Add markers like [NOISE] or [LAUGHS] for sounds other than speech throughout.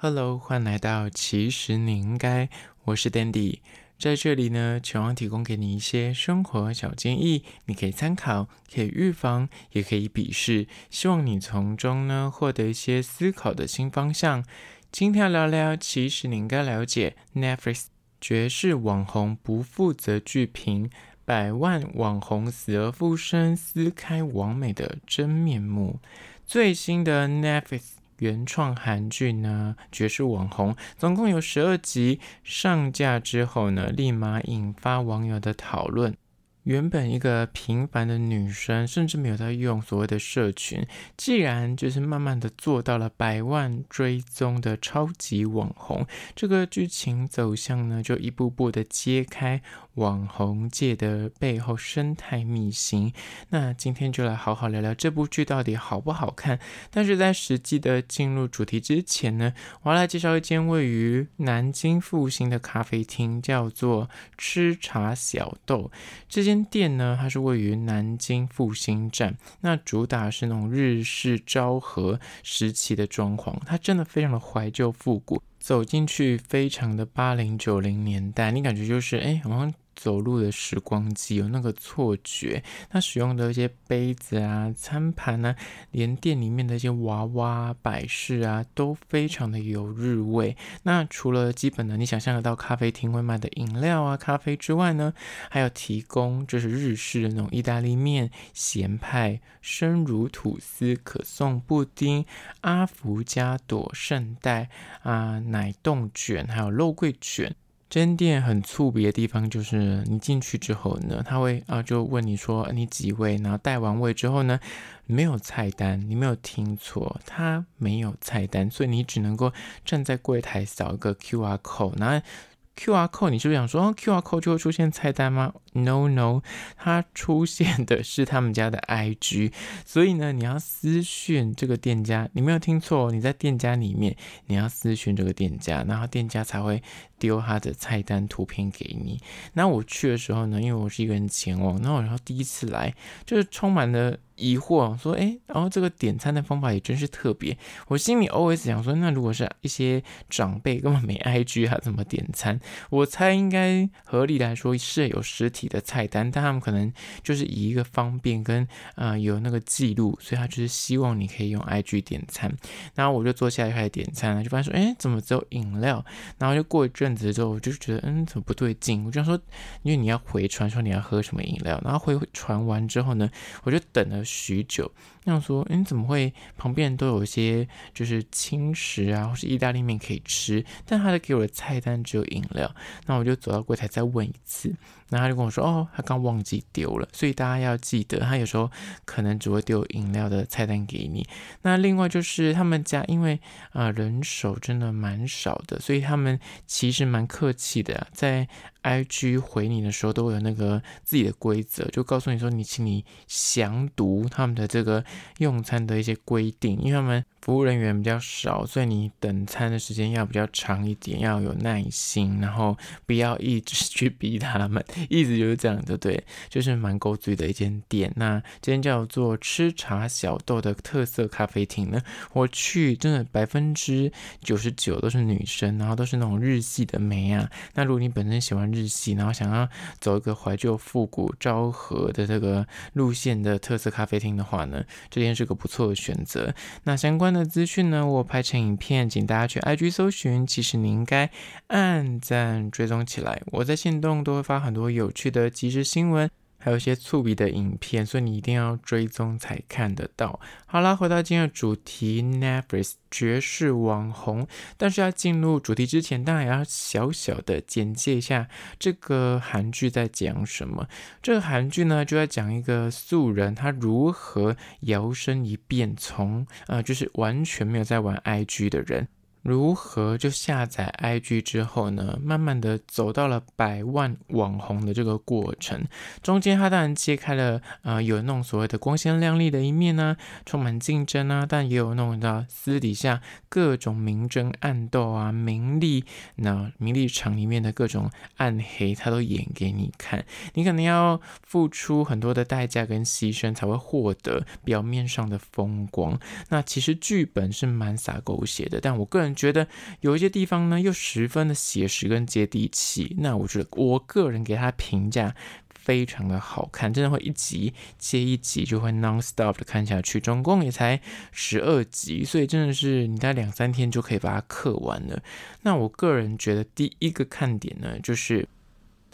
Hello，欢迎来到其实你应该，我是 Dandy，在这里呢，希望提供给你一些生活小建议，你可以参考，可以预防，也可以鄙视，希望你从中呢获得一些思考的新方向。今天要聊聊，其实你应该了解 Netflix 绝世网红不负责剧评，百万网红死而复生，撕开网美的真面目。最新的 Netflix。原创韩剧呢，《绝世网红》总共有十二集，上架之后呢，立马引发网友的讨论。原本一个平凡的女生，甚至没有在用所谓的社群，既然就是慢慢的做到了百万追踪的超级网红，这个剧情走向呢，就一步步的揭开网红界的背后生态秘辛。那今天就来好好聊聊这部剧到底好不好看。但是在实际的进入主题之前呢，我要来介绍一间位于南京复兴的咖啡厅，叫做吃茶小豆。这间店呢，它是位于南京复兴站，那主打是那种日式昭和时期的装潢，它真的非常的怀旧复古，走进去非常的八零九零年代，你感觉就是哎，好像。走路的时光机有那个错觉，它使用的一些杯子啊、餐盘啊，连店里面的一些娃娃摆饰啊，都非常的有日味。那除了基本的你想象得到咖啡厅会卖的饮料啊、咖啡之外呢，还有提供就是日式的那种意大利面、咸派、生乳吐司、可颂布丁、阿芙加朵圣代啊、奶冻卷，还有肉桂卷。这间店很特别的地方就是，你进去之后呢，他会啊就问你说你几位，然后带完位之后呢，没有菜单，你没有听错，他没有菜单，所以你只能够站在柜台扫一个 QR code，然后。QR code，你是不是想说，哦，QR code 就会出现菜单吗？No No，它出现的是他们家的 IG，所以呢，你要私讯这个店家，你没有听错，你在店家里面，你要私讯这个店家，然后店家才会丢他的菜单图片给你。那我去的时候呢，因为我是一个人前往，那我然后第一次来，就是充满了。疑惑说：“哎，然后这个点餐的方法也真是特别。”我心里 always 想说：“那如果是一些长辈根本没 IG，他怎么点餐？”我猜应该合理来说是有实体的菜单，但他们可能就是以一个方便跟啊、有那个记录，所以他就是希望你可以用 IG 点餐。然后我就坐下来开始点餐，就发现说：“哎，怎么只有饮料？”然后就过一阵子之后，我就觉得嗯，怎么不对劲？我就想说，因为你要回传说你要喝什么饮料，然后回传完之后呢，我就等了。许久，这样说，你怎么会旁边都有一些就是轻食啊，或是意大利面可以吃，但他的给我的菜单只有饮料。那我就走到柜台再问一次，那他就跟我说，哦，他刚忘记丢了。所以大家要记得，他有时候可能只会丢饮料的菜单给你。那另外就是他们家因为啊、人手真的蛮少的，所以他们其实蛮客气的，在。IG 回你的时候都会有那个自己的规则，就告诉你说，你请你详读他们的这个用餐的一些规定，因为他们。服务人员比较少，所以你等餐的时间要比较长一点，要有耐心，然后不要一直 [LAUGHS] 去逼他们，一直就是这样，对不对？就是蛮勾嘴的一间店。那今天叫做吃茶小豆的特色咖啡厅呢，我去真的百分之九十九都是女生，然后都是那种日系的美啊。那如果你本身喜欢日日系，然后想要走一个怀旧复古昭和的这个路线的特色咖啡厅的话呢，这间是个不错的选择。那相关的。资讯呢，我拍成影片，请大家去 IG 搜寻。其实你应该按赞追踪起来，我在线动都会发很多有趣的即时新闻，还有一些粗鄙的影片，所以你一定要追踪才看得到。好啦，回到今天的主题，Netflix 绝世网红。但是要进入主题之前，当然也要小小的简介一下这个韩剧在讲什么。这个韩剧呢，就在讲一个素人他如何摇身一变，从呃，就是完全没有在玩 IG 的人。如何就下载 IG 之后呢，慢慢的走到了百万网红的这个过程，中间他当然揭开了、呃，有那种所谓的光鲜亮丽的一面呢、充满竞争啊，但也有那种你知道私底下各种明争暗斗啊，名利那名利场里面的各种暗黑，他都演给你看，你可能要付出很多的代价跟牺牲，才会获得表面上的风光。那其实剧本是蛮洒狗血的，但我个人。觉得有一些地方呢又十分的写实跟接地气。那我觉得我个人给他评价非常的好看，真的会一集接一集就会 non-stop 的看下去。总共也才十二集，所以真的是你在两三天就可以把它看完了。那我个人觉得第一个看点呢，就是。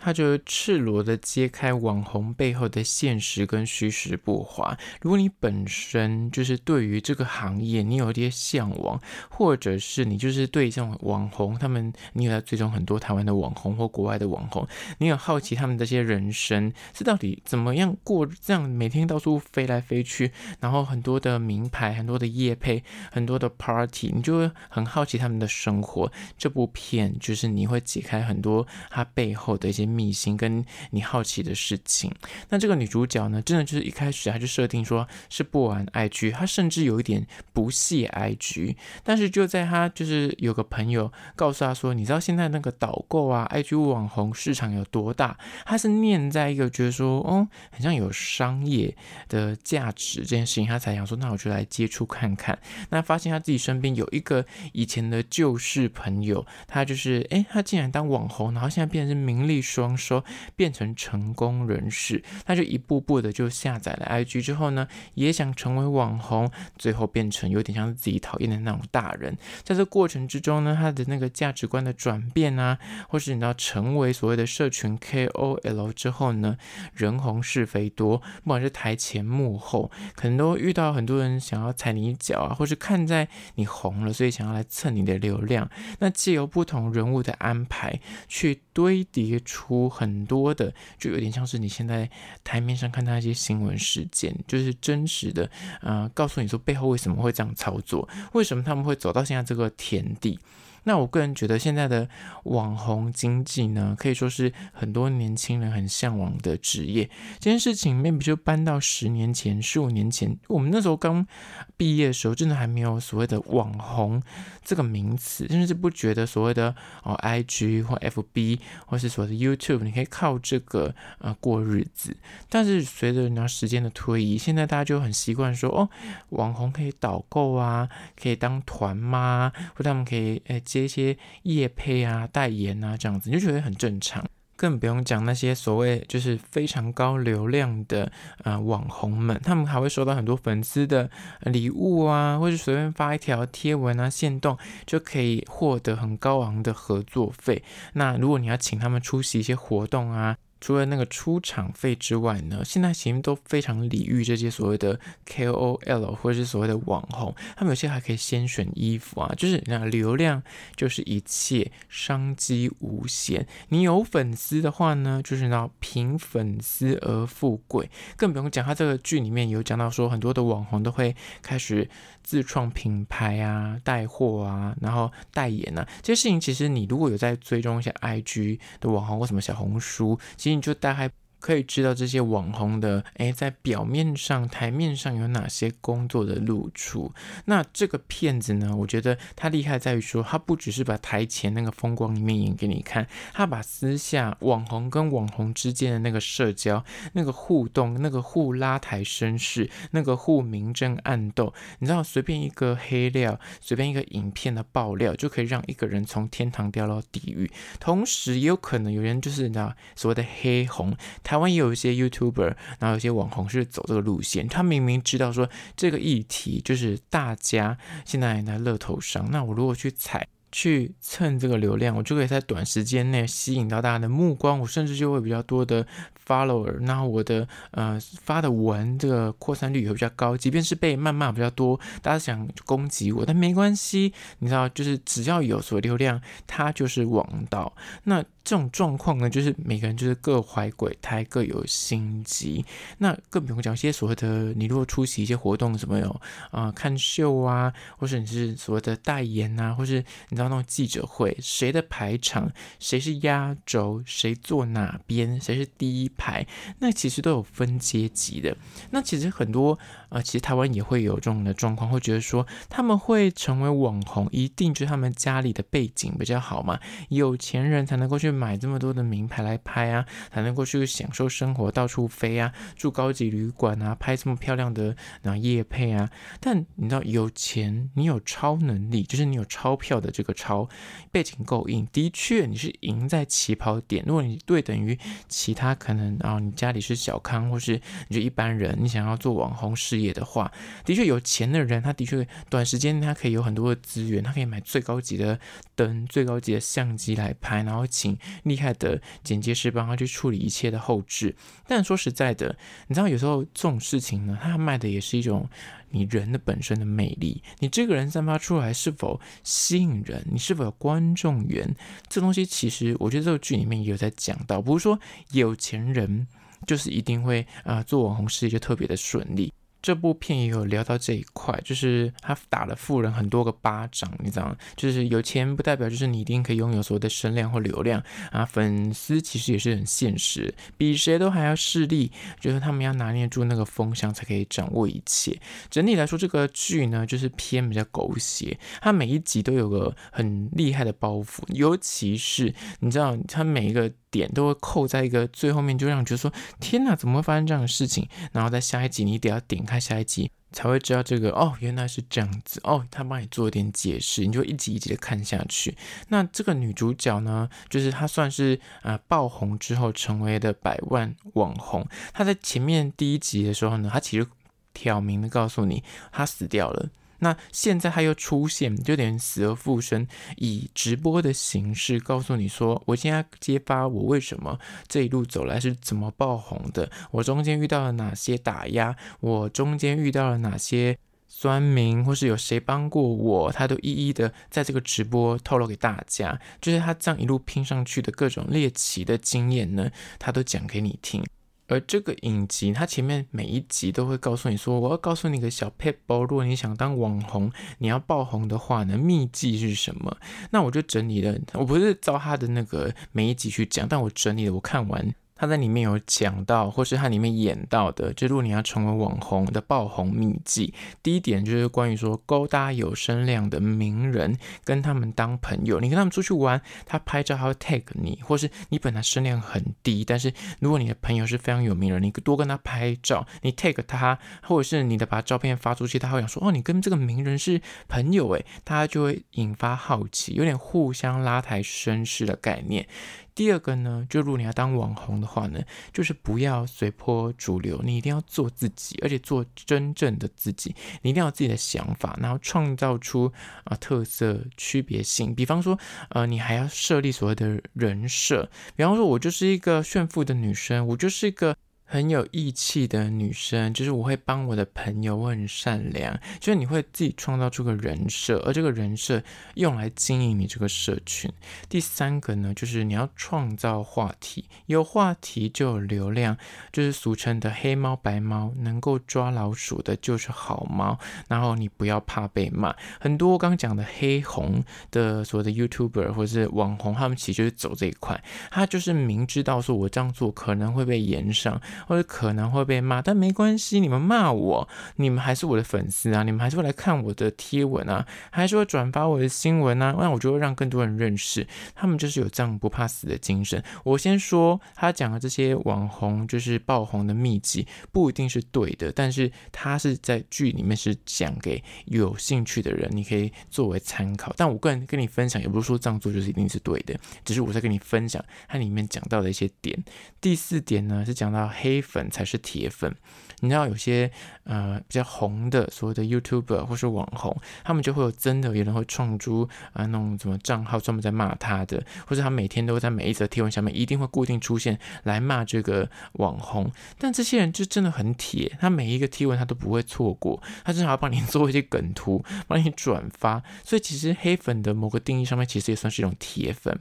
他就赤裸的揭开网红背后的现实跟虚实不华。如果你本身就是对于这个行业你有一些向往，或者是你就是对这种网红他们，你有在追踪很多台湾的网红或国外的网红，你有好奇他们这些人生是到底怎么样过，这样每天到处飞来飞去，然后很多的名牌、很多的业配、很多的 party，你就会很好奇他们的生活。这部片就是你会解开很多他背后的一些。秘辛跟你好奇的事情，那这个女主角呢，真的就是一开始她就设定说是不玩 IG，她甚至有一点不屑 IG，但是就在她就是有个朋友告诉她说，你知道现在那个导购啊，IG 网红市场有多大？她是念在一个觉得说，哦，好像有商业的价值这件事情，她才想说，那我就来接触看看。那发现她自己身边有一个以前的旧识朋友，他就是，哎，他竟然当网红，然后现在变成名利双。说变成成功人士，他就一步步的就下载了 IG 之后呢，也想成为网红，最后变成有点像自己讨厌的那种大人。在这过程之中呢，他的那个价值观的转变啊，或是你知道成为所谓的社群 KOL 之后呢，人红是非多，不管是台前幕后，可能都遇到很多人想要踩你一脚啊，或是看在你红了，所以想要来蹭你的流量。那借由不同人物的安排，去堆叠出。很多的，就有点像是你现在台面上看到一些新闻事件，就是真实的，呃，告诉你说背后为什么会这样操作，为什么他们会走到现在这个田地。那我个人觉得，现在的网红经济呢，可以说是很多年轻人很向往的职业。这件事情，maybe 就搬到十年前、十五年前，我们那时候刚毕业的时候，真的还没有所谓的网红这个名词，甚至不觉得所谓的哦，IG 或 FB 或是所谓的 YouTube，你可以靠这个呃过日子。但是随着人家时间的推移，现在大家就很习惯说，哦，网红可以导购啊，可以当团妈，或者他们可以诶。接一些业配啊、代言啊这样子，你就觉得很正常。更不用讲那些所谓就是非常高流量的呃网红们，他们还会收到很多粉丝的礼物啊，或者随便发一条贴文啊、限动，就可以获得很高昂的合作费。那如果你要请他们出席一些活动啊，除了那个出场费之外呢，现在其实都非常礼遇这些所谓的 KOL 或者是所谓的网红，他们有些还可以先选衣服啊，就是那流量就是一切，商机无限。你有粉丝的话呢，就是那凭粉丝而富贵，更不用讲，他这个剧里面有讲到说，很多的网红都会开始自创品牌啊、带货啊，然后代言啊，这些事情其实你如果有在追踪一些 IG 的网红或什么小红书，其实。你就大概可以知道这些网红的，诶，在表面上、台面上有哪些工作的露出。那这个骗子呢，我觉得他厉害在于说，他不只是把台前那个风光一面演给你看，他把私下网红跟网红之间的那个社交、那个互动、那个互拉抬声势、那个互明争暗斗，你知道，随便一个黑料，随便一个影片的爆料，就可以让一个人从天堂掉到地狱。同时，也有可能有人就是你知道所谓的黑红，台湾也有一些 YouTuber，然后有些网红是走这个路线。他明明知道说这个议题就是大家现在在乐头上，那我如果去踩、去蹭这个流量，我就可以在短时间内吸引到大家的目光，我甚至就会比较多的 follower，然后我的呃发的文这个扩散率也会比较高。即便是被谩骂比较多，大家想攻击我，但没关系，你知道，就是只要有所流量，它就是王道。那。这种状况呢，就是每个人就是各怀鬼胎，各有心机。那更不用讲一些所谓的，你如果出席一些活动，什么有啊、看秀啊，或是你是所谓的代言啊，或是你知道那种记者会，谁的排场，谁是压轴，谁坐哪边，谁是第一排，那其实都有分阶级的。那其实很多呃，其实台湾也会有这种的状况，会觉得说他们会成为网红，一定就是他们家里的背景比较好嘛，有钱人才能够去买这么多的名牌来拍啊，才能够去享受生活，到处飞啊，住高级旅馆啊，拍这么漂亮的那夜配啊。但你知道，有钱，你有超能力，就是你有钞票的这个超背景够硬，的确你是赢在起跑点。如果你对等于其他可能啊，你家里是小康，或是你就一般人，你想要做网红事业的话，的确有钱的人，他的确短时间他可以有很多的资源，他可以买最高级的灯、最高级的相机来拍，然后请厉害的剪接师帮他去处理一切的后置。但说实在的，你知道有时候这种事情呢，他卖的也是一种你人的本身的魅力，你这个人散发出来是否吸引人，你是否有观众缘，这东西其实我觉得这个剧里面也有在讲到，不是说有钱人就是一定会啊、做网红事业就特别的顺利。这部片也有聊到这一块，就是他打了富人很多个巴掌，你知道吗？就是有钱不代表就是你一定可以拥有所谓的声量或流量啊。粉丝其实也是很现实，比谁都还要势利，就是他们要拿捏住那个风向才可以掌握一切。整体来说，这个剧呢就是偏比较狗血，它每一集都有个很厉害的包袱，尤其是你知道，它每一个。点都会扣在一个最后面，就让你觉得说：天哪，怎么会发生这样的事情？然后在下一集，你得要点开下一集，才会知道这个哦，原来是这样子哦。他帮你做一点解释，你就一集一集的看下去。那这个女主角呢，就是她算是呃爆红之后成为的百万网红。她在前面第一集的时候呢，她其实挑明的告诉你，她死掉了。那现在他又出现，就等于死而复生，以直播的形式告诉你说，我现在揭发我为什么这一路走来是怎么爆红的，我中间遇到了哪些打压，我中间遇到了哪些酸民，或是有谁帮过我，他都一一的在这个直播透露给大家，就是他这样一路拼上去的各种猎奇的经验呢，他都讲给你听。而这个影集，它前面每一集都会告诉你说：“我要告诉你个小 p e p，如果你想当网红，你要爆红的话呢，秘籍是什么？”那我就整理了，我不是照他的那个每一集去讲，但我整理了，我看完。他在里面有讲到，或是他里面演到的，就如果你要成为网红的爆红秘籍，第一点就是关于说勾搭有声量的名人，跟他们当朋友。你跟他们出去玩，他拍照他会 tag 你，或是你本来声量很低，但是如果你的朋友是非常有名人，你多跟他拍照，你 tag 他，或者是你的把照片发出去，他会想说哦，你跟这个名人是朋友诶，他就会引发好奇，有点互相拉抬声势的概念。第二个呢，就如果你要当网红的话呢，就是不要随波逐流，你一定要做自己，而且做真正的自己，你一定要有自己的想法，然后创造出啊、特色区别性。比方说，呃，你还要设立所谓的人设，比方说，我就是一个炫富的女生，我就是一个。很有义气的女生，就是我会帮我的朋友，我很善良，就是你会自己创造出个人设，而这个人设用来经营你这个社群。第三个呢，就是你要创造话题，有话题就有流量，就是俗称的黑猫白猫，能够抓老鼠的就是好猫。然后你不要怕被骂，很多刚刚讲的黑红的所谓的 YouTuber 或者是网红，他们其实就是走这一块，他就是明知道说我这样做可能会被延上。或者可能会被骂，但没关系，你们骂我，你们还是我的粉丝啊，你们还是会来看我的贴文啊，还是会转发我的新闻啊，那我就会让更多人认识，他们就是有这样不怕死的精神。我先说，他讲的这些网红就是爆红的秘籍，不一定是对的，但是他是在剧里面是讲给有兴趣的人，你可以作为参考。但我个人跟你分享，也不是说这样做就是一定是对的，只是我在跟你分享它里面讲到的一些点。第四点呢，是讲到。黑粉才是铁粉，你知道有些呃比较红的所谓的 YouTuber 或是网红，他们就会有真的有人会创出啊那种什么账号专门在骂他的，或者他每天都会在每一则贴文下面一定会固定出现来骂这个网红，但这些人就真的很铁，他每一个贴文他都不会错过，他至少要帮你做一些梗图，帮你转发，所以其实黑粉的某个定义上面其实也算是一种铁粉。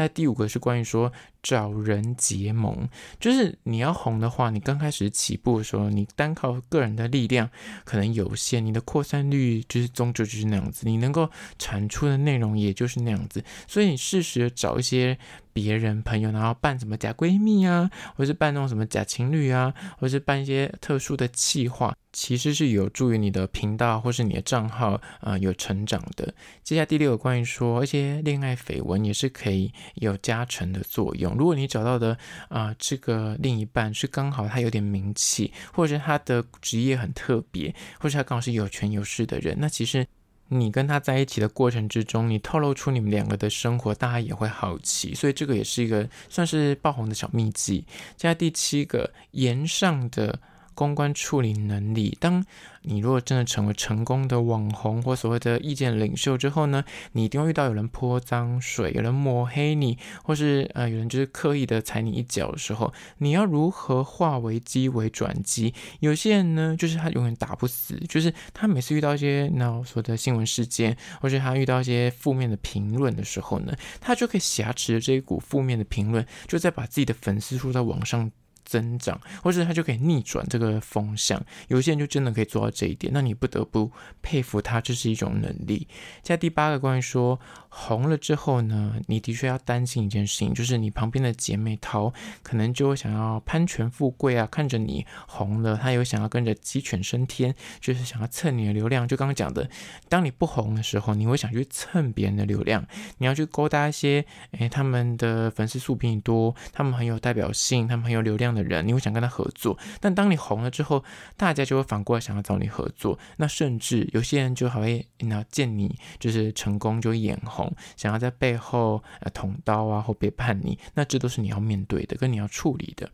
那第五个是关于说找人结盟，就是你要红的话，你刚开始起步的时候，你单靠个人的力量可能有限，你的扩散率就是终究就是那样子，你能够产出的内容也就是那样子，所以你适时找一些别人朋友，然后扮什么假闺蜜啊，或是扮那种什么假情侣啊，或是办一些特殊的企划，其实是有助于你的频道或是你的账号啊、有成长的。接下来第六个关于说，一些恋爱绯闻也是可以有加成的作用。如果你找到的啊、这个另一半是刚好他有点名气，或者是他的职业很特别，或者他刚好是有权有势的人，那其实。你跟他在一起的过程之中，你透露出你们两个的生活，大家也会好奇，所以这个也是一个算是爆红的小秘籍。接下来第七个，言上的。公关处理能力，当你如果真的成为成功的网红或所谓的意见领袖之后呢，你一定会遇到有人泼脏水，有人抹黑你，或是呃有人就是刻意的踩你一脚的时候，你要如何化危机为转机？有些人呢，就是他永远打不死，就是他每次遇到一些那所谓的新闻事件，或是他遇到一些负面的评论的时候呢，他就可以挟持着这一股负面的评论，就再把自己的粉丝数在网上。增长，或者他就可以逆转这个风向。有些人就真的可以做到这一点，那你不得不佩服他，这是一种能力。在第八个关于说红了之后呢，你的确要担心一件事情，就是你旁边的姐妹淘可能就会想要攀权富贵啊，看着你红了，他有想要跟着鸡犬升天，就是想要蹭你的流量。就刚刚讲的，当你不红的时候，你会想去蹭别人的流量，你要去勾搭一些，诶，他们的粉丝数比你多，他们很有代表性，他们很有流量的。人，你会想跟他合作，但当你红了之后，大家就会反过来想要找你合作。那甚至有些人就还会，那见你就是成功就眼红，想要在背后呃捅刀啊或背叛你。那这都是你要面对的，跟你要处理的。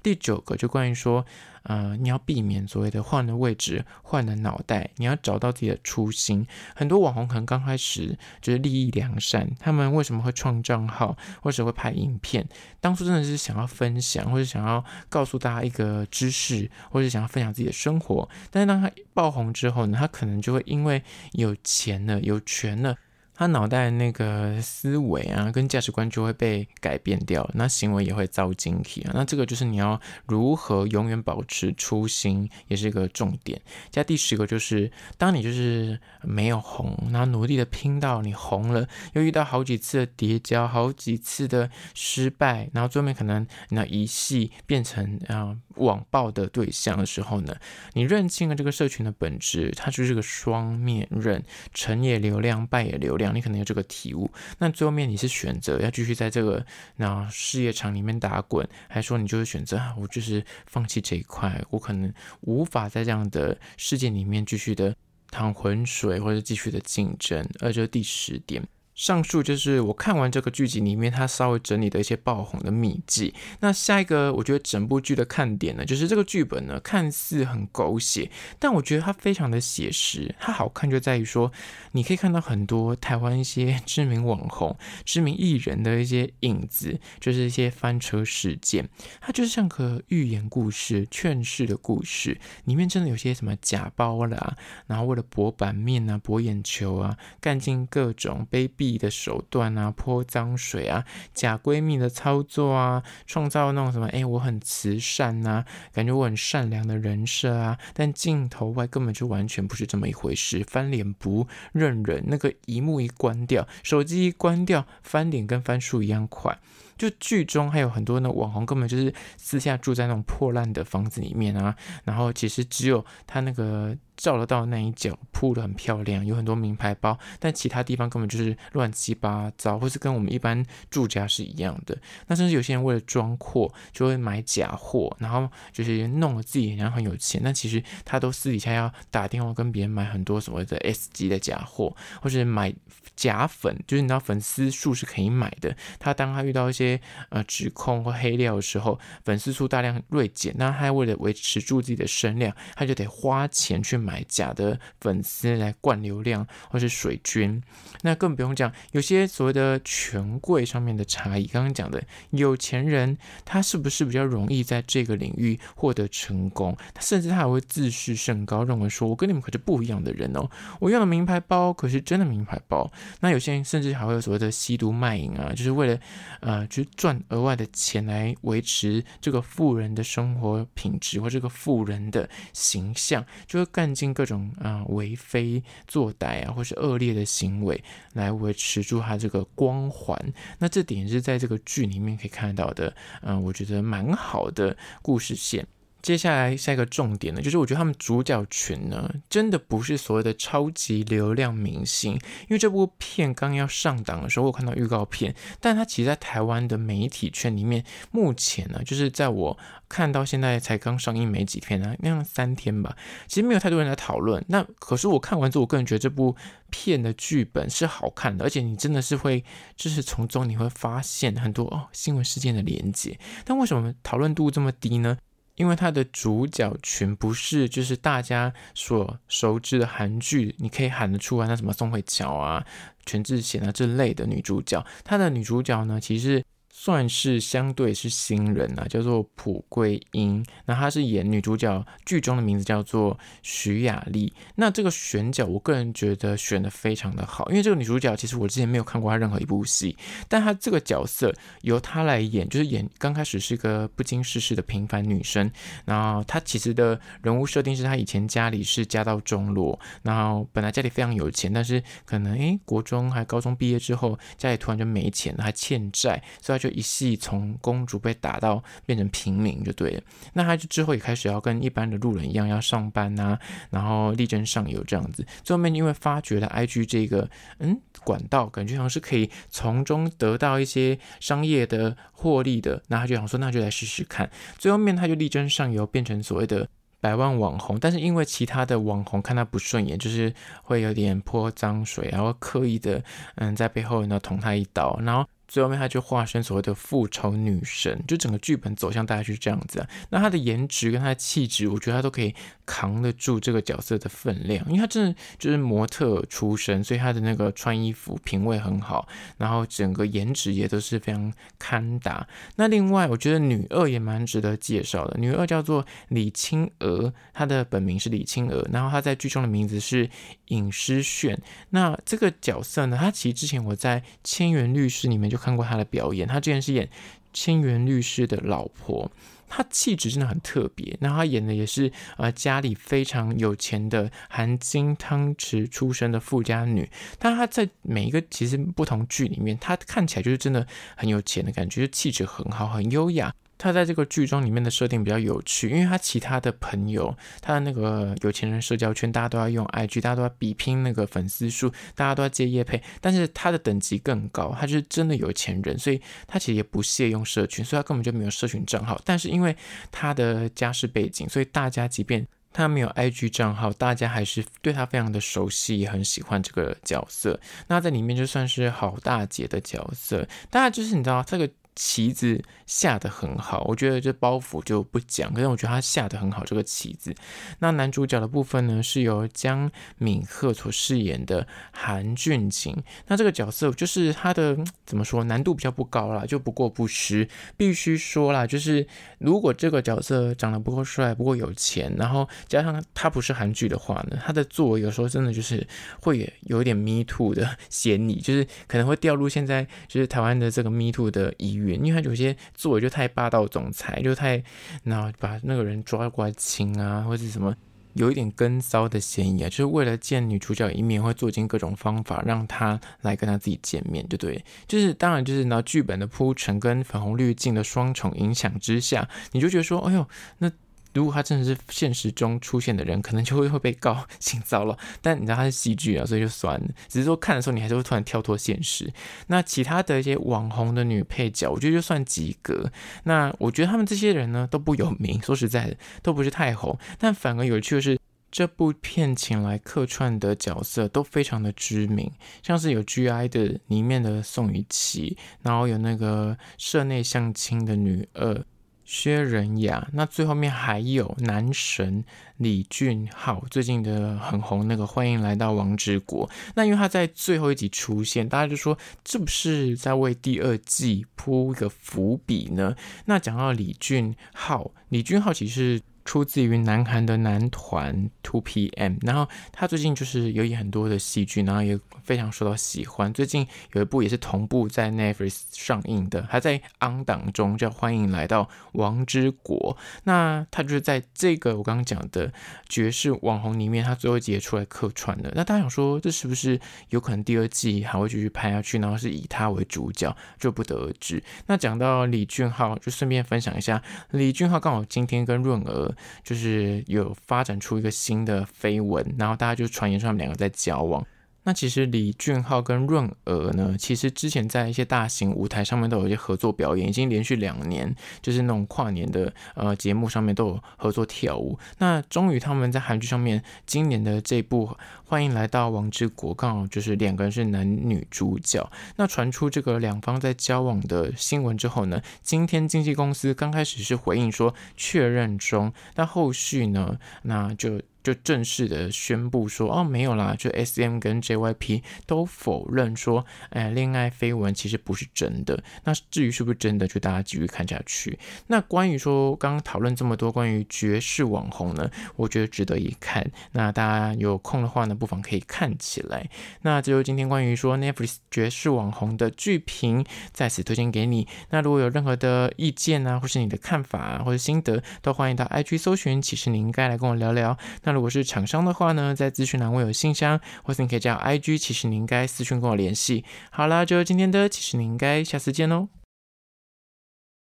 第九个就关于说，呃，你要避免所谓的换了位置、换了脑袋，你要找到自己的初心。很多网红可能刚开始就是立意良善，他们为什么会创账号，或者会拍影片？当初真的是想要分享，或者想要告诉大家一个知识，或者想要分享自己的生活。但是当他爆红之后呢，他可能就会因为有钱了、有权了。他脑袋那个思维啊，跟价值观就会被改变掉，那行为也会遭惊起啊。那这个就是你要如何永远保持初心，也是一个重点。加第十个就是，当你就是没有红，然后努力的拼到你红了，又遇到好几次的叠加，好几次的失败，然后最后面可能那一系变成啊网暴的对象的时候呢，你认清了这个社群的本质，它就是个双面刃，成也流量，败也流量。你可能有这个体悟，那最后面你是选择要继续在这个那事业场里面打滚，还是说你就是选择啊我就是放弃这一块，我可能无法在这样的世界里面继续的淌浑水，或者继续的竞争，而这是第十点。上述就是我看完这个剧集里面，他稍微整理的一些爆红的秘籍。那下一个，我觉得整部剧的看点呢，就是这个剧本呢，看似很狗血，但我觉得它非常的写实。它好看就在于说，你可以看到很多台湾一些知名网红、知名艺人的一些影子，就是一些翻车事件。它就是像个寓言故事、劝世的故事，里面真的有些什么假包啦，然后为了博版面啊、博眼球啊，干尽各种卑鄙。的手段啊，泼脏水啊，假闺蜜的操作啊，创造那种什么，哎，我很慈善呐、啊，感觉我很善良的人设啊，但镜头外根本就完全不是这么一回事，翻脸不认人，那个一幕一关掉，手机一关掉，翻脸跟翻书一样快。就剧中还有很多的网红，根本就是私下住在那种破烂的房子里面啊，然后其实只有他那个。照得到那一角铺的很漂亮，有很多名牌包，但其他地方根本就是乱七八糟，或是跟我们一般住家是一样的。那甚至有些人为了装阔，就会买假货，然后就是弄了自己然后很有钱，但其实他都私底下要打电话跟别人买很多所谓的 S 级的假货，或是买假粉，就是你知道粉丝数是可以买的。他当他遇到一些呃指控或黑料的时候，粉丝数大量锐减，那他为了维持住自己的声量，他就得花钱去买。买假的粉丝来灌流量，或是水军，那更不用讲，有些所谓的权贵上面的差异。刚刚讲的有钱人，他是不是比较容易在这个领域获得成功？他甚至他还会自视甚高，认为说我跟你们可是不一样的人哦，我用的名牌包可是真的名牌包。那有些人甚至还会有所谓的吸毒卖淫啊，就是为了呃，去赚额外的钱来维持这个富人的生活品质或这个富人的形象，就会干尽各种啊为非作歹啊，或是恶劣的行为来维持住他这个光环。那这点是在这个剧里面可以看到的，嗯、我觉得蛮好的故事线。接下来下一个重点呢，就是我觉得他们主角群呢，真的不是所谓的超级流量明星。因为这部片刚要上档的时候，我看到预告片，但它其实，在台湾的媒体圈里面，目前呢，就是在我看到现在才刚上映没几天啊，那样三天吧，其实没有太多人来讨论。那可是我看完之后，我个人觉得这部片的剧本是好看的，而且你真的是会，就是从中你会发现很多哦新闻事件的连接。但为什么讨论度这么低呢？因为它的主角群不是就是大家所熟知的韩剧，你可以喊得出来，那什么宋慧乔啊、全智贤啊这类的女主角，她的女主角呢，其实。算是相对是新人啊，叫做朴桂英。那她是演女主角，剧中的名字叫做徐雅丽。那这个选角，我个人觉得选得非常的好，因为这个女主角其实我之前没有看过她任何一部戏，但她这个角色由她来演，就是演刚开始是一个不经世事的平凡女生。然后她其实的人物设定是她以前家里是家道中落，然后本来家里非常有钱，但是可能诶国中还高中毕业之后，家里突然就没钱了，还欠债，所以就。一系从公主被打到变成平民就对了，那他就之后也开始要跟一般的路人一样要上班呐、然后力争上游这样子。最后面因为发觉了 IG 这个嗯管道，感觉好像是可以从中得到一些商业的获利的，那他就想说那就来试试看。最后面他就力争上游，变成所谓的百万网红，但是因为其他的网红看他不顺眼，就是会有点泼脏水，然后刻意的嗯在背后呢捅他一刀，然后。最后面，她就化身所谓的复仇女神，就整个剧本走向大概就是这样子啊。那她的颜值跟她的气质，我觉得她都可以扛得住这个角色的分量，因为她真的就是模特出身，所以她的那个穿衣服品味很好，然后整个颜值也都是非常堪打。那另外，我觉得女二也蛮值得介绍的，女二叫做李青娥，她的本名是李青娥，然后她在剧中的名字是尹诗炫。那这个角色呢，她其实之前我在《千元律师》里面就。看过他的表演，他之前是演千元律师的老婆，他气质真的很特别。那他演的也是呃家里非常有钱的含金汤匙出身的富家女，但他在每一个其实不同剧里面，他看起来就是真的很有钱的感觉，就气质很好，很优雅。他在这个剧中里面的设定比较有趣，因为他其他的朋友，他的那个有钱人社交圈，大家都要用 IG，大家都要比拼那个粉丝数，大家都要接业配，但是他的等级更高，他就是真的有钱人，所以他其实也不屑用社群，所以他根本就没有社群账号。但是因为他的家世背景，所以大家即便他没有 IG 账号，大家还是对他非常的熟悉，也很喜欢这个角色。那在里面就算是好大姐的角色，大家就是你知道这个。棋子下的很好，我觉得这包袱就不讲，可是我觉得他下的很好这个棋子。那男主角的部分呢，是由姜敏赫所饰演的韩俊景。那这个角色就是他的怎么说，难度比较不高啦，就不过不失。必须说啦，就是如果这个角色长得不够帅、不够有钱，然后加上他不是韩剧的话呢，他的作为有时候真的就是会有一点 me too 的嫌疑，就是可能会掉入现在就是台湾的这个 me too 的疑云。因为他有些做的就太霸道总裁，就太然后把那个人抓过来亲啊，或者什么有一点跟骚的嫌疑啊，就是为了见女主角一面，会做尽各种方法让她来跟他自己见面，对不对？就是当然就是拿剧本的铺陈跟粉红滤镜的双重影响之下，你就觉得说，哎呦，那。如果他真的是现实中出现的人，可能就会会被告性骚扰。但你知道他是戏剧啊，所以就算了。只是说看的时候，你还是会突然跳脱现实。那其他的一些网红的女配角，我觉得就算及格。那我觉得他们这些人呢都不有名，说实在的都不是太红。但反而有趣的是，这部片请来客串的角色都非常的知名，像是有 G.I 的里面的宋雨琦，然后有那个社内相亲的女二。薛仁雅，那最后面还有男神李俊昊，最近的很红那个《欢迎来到王之国》。那因为他在最后一集出现，大家就说这不是在为第二季铺一个伏笔呢？那讲到李俊昊，李俊昊其实出自于南韩的男团 Two PM，然后他最近就是有演很多的戏剧，然后也非常受到喜欢。最近有一部也是同步在 Netflix 上映的，还在 on 档中，叫《欢迎来到王之国》。那他就是在这个我刚刚讲的爵士网红里面，他最后一集也出来客串的。那大家想说，这是不是有可能第二季还会继续拍下去，然后是以他为主角，就不得而知。那讲到李俊昊，就顺便分享一下，李俊昊刚好今天跟润娥就是有发展出一个新的绯闻，然后大家就传言说他们两个在交往。那其实李俊昊跟润娥呢，其实之前在一些大型舞台上面都有一些合作表演，已经连续两年就是那种跨年的呃节目上面都有合作跳舞。那终于他们在韩剧上面今年的这部《欢迎来到王之国》，刚好就是两个人是男女主角。那传出这个两方在交往的新闻之后呢，今天经纪公司刚开始是回应说确认中，但后续呢，那就。就正式的宣布说，哦，没有啦，就 SM 跟 JYP 都否认说，哎，恋爱绯闻其实不是真的。那至于是不是真的，就大家继续看下去。那关于说刚刚讨论这么多关于绝世网红呢，我觉得值得一看。那大家有空的话呢，不妨可以看起来。那这就今天关于说 Netflix 绝世网红的剧评，在此推荐给你。那如果有任何的意见啊，或是你的看法啊，或者心得，都欢迎到 IG 搜寻，其实你应该来跟我聊聊。那如果是厂商的话呢，在资讯栏我有信箱，或是你可以加 IG，其实你应该私讯跟我联系。好啦，就今天的，其实你应该下次见喽。